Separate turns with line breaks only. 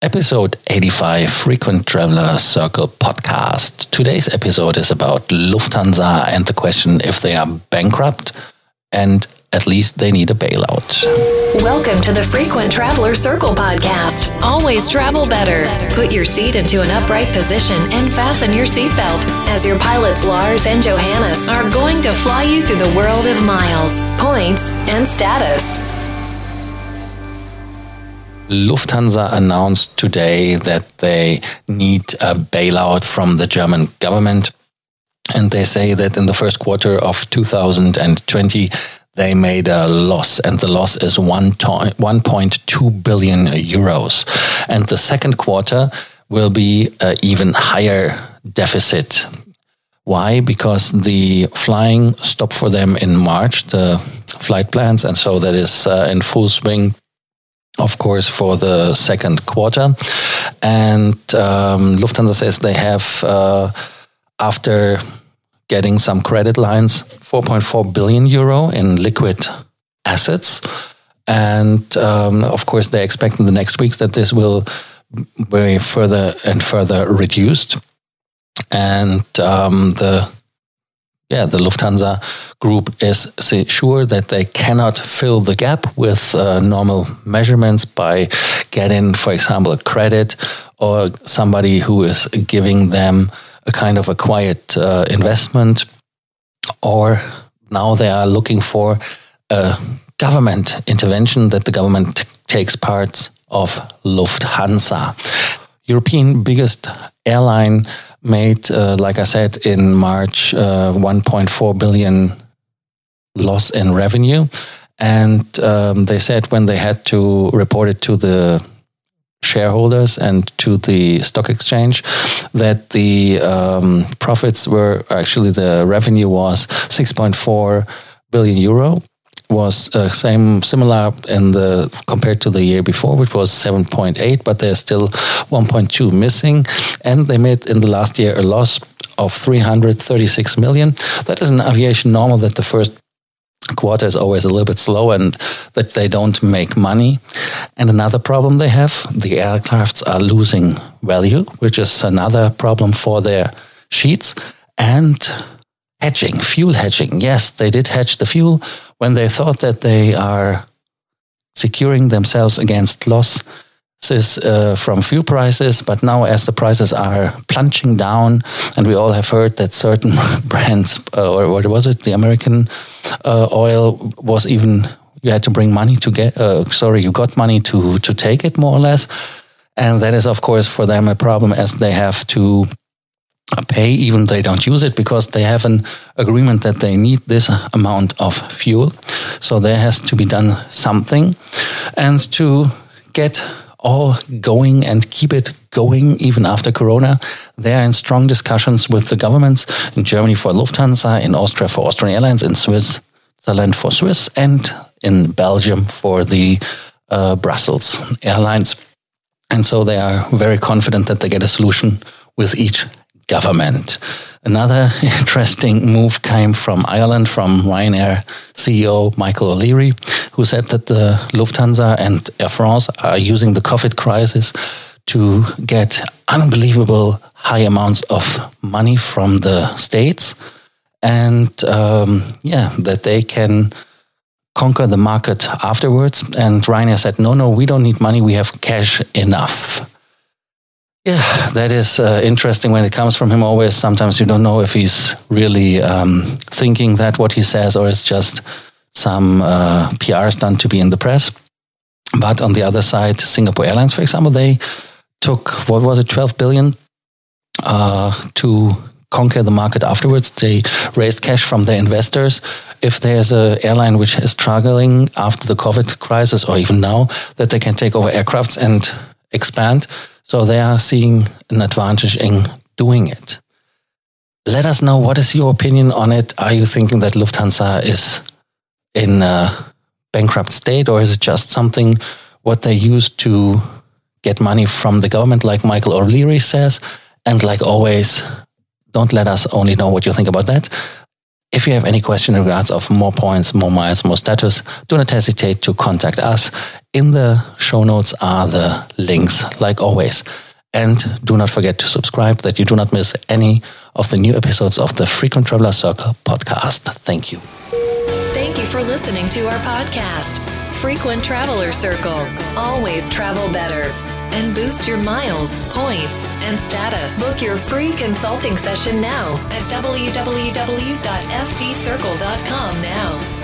Episode 85 Frequent Traveler Circle podcast. Today's episode is about Lufthansa and the question if they are bankrupt and at least they need a bailout.
Welcome to the Frequent Traveler Circle podcast. Always travel better. Put your seat into an upright position and fasten your seatbelt as your pilots Lars and Johannes are going to fly you through the world of miles, points, and status.
Lufthansa announced today that they need a bailout from the German government. And they say that in the first quarter of 2020, they made a loss, and the loss is 1.2 billion euros. And the second quarter will be an even higher deficit. Why? Because the flying stopped for them in March, the flight plans, and so that is uh, in full swing of course, for the second quarter. And um, Lufthansa says they have, uh, after getting some credit lines, 4.4 billion euro in liquid assets. And um, of course, they expect in the next weeks that this will be further and further reduced. And um, the yeah, the Lufthansa group is sure that they cannot fill the gap with uh, normal measurements by getting, for example, a credit or somebody who is giving them a kind of a quiet uh, investment. Or now they are looking for a government intervention that the government takes parts of Lufthansa. European biggest airline made, uh, like I said, in March, uh, 1.4 billion loss in revenue. And um, they said when they had to report it to the shareholders and to the stock exchange that the um, profits were actually the revenue was 6.4 billion euro was uh, same similar in the compared to the year before, which was 7.8, but there's still 1.2 missing, and they made in the last year a loss of 336 million. That is an aviation normal that the first quarter is always a little bit slow and that they don't make money. And another problem they have, the aircrafts are losing value, which is another problem for their sheets. And hedging, fuel hedging. Yes, they did hedge the fuel when they thought that they are securing themselves against losses uh, from fuel prices. But now, as the prices are plunging down, and we all have heard that certain brands, uh, or what was it, the American uh, oil was even you had to bring money to get. Uh, sorry, you got money to to take it more or less. And that is, of course, for them a problem as they have to pay even they don't use it because they have an agreement that they need this amount of fuel. So there has to be done something. And to get all going and keep it going even after corona they're in strong discussions with the governments in germany for lufthansa in austria for austrian airlines in switzerland for swiss and in belgium for the uh, brussels airlines. And so they are very confident that they get a solution with each government. Another interesting move came from Ireland, from Ryanair CEO Michael O'Leary, who said that the Lufthansa and Air France are using the COVID crisis to get unbelievable high amounts of money from the states, and um, yeah, that they can conquer the market afterwards. And Ryanair said, "No, no, we don't need money. We have cash enough." Yeah, that is uh, interesting when it comes from him always. Sometimes you don't know if he's really um, thinking that what he says or it's just some uh, PR stunt to be in the press. But on the other side, Singapore Airlines, for example, they took, what was it, 12 billion uh, to conquer the market afterwards. They raised cash from their investors. If there's an airline which is struggling after the COVID crisis or even now, that they can take over aircrafts and expand so they are seeing an advantage in doing it. Let us know what is your opinion on it. Are you thinking that Lufthansa is in a bankrupt state, or is it just something what they use to get money from the government, like Michael O'Leary says? And like always, don't let us only know what you think about that. If you have any question in regards of more points, more miles, more status, do not hesitate to contact us In the show notes are the links, like always. And do not forget to subscribe that you do not miss any of the new episodes of the Frequent Traveler Circle podcast. Thank you.
Thank you for listening to our podcast, Frequent Traveler Circle. Always travel better and boost your miles, points, and status. Book your free consulting session now at www.ftcircle.com now.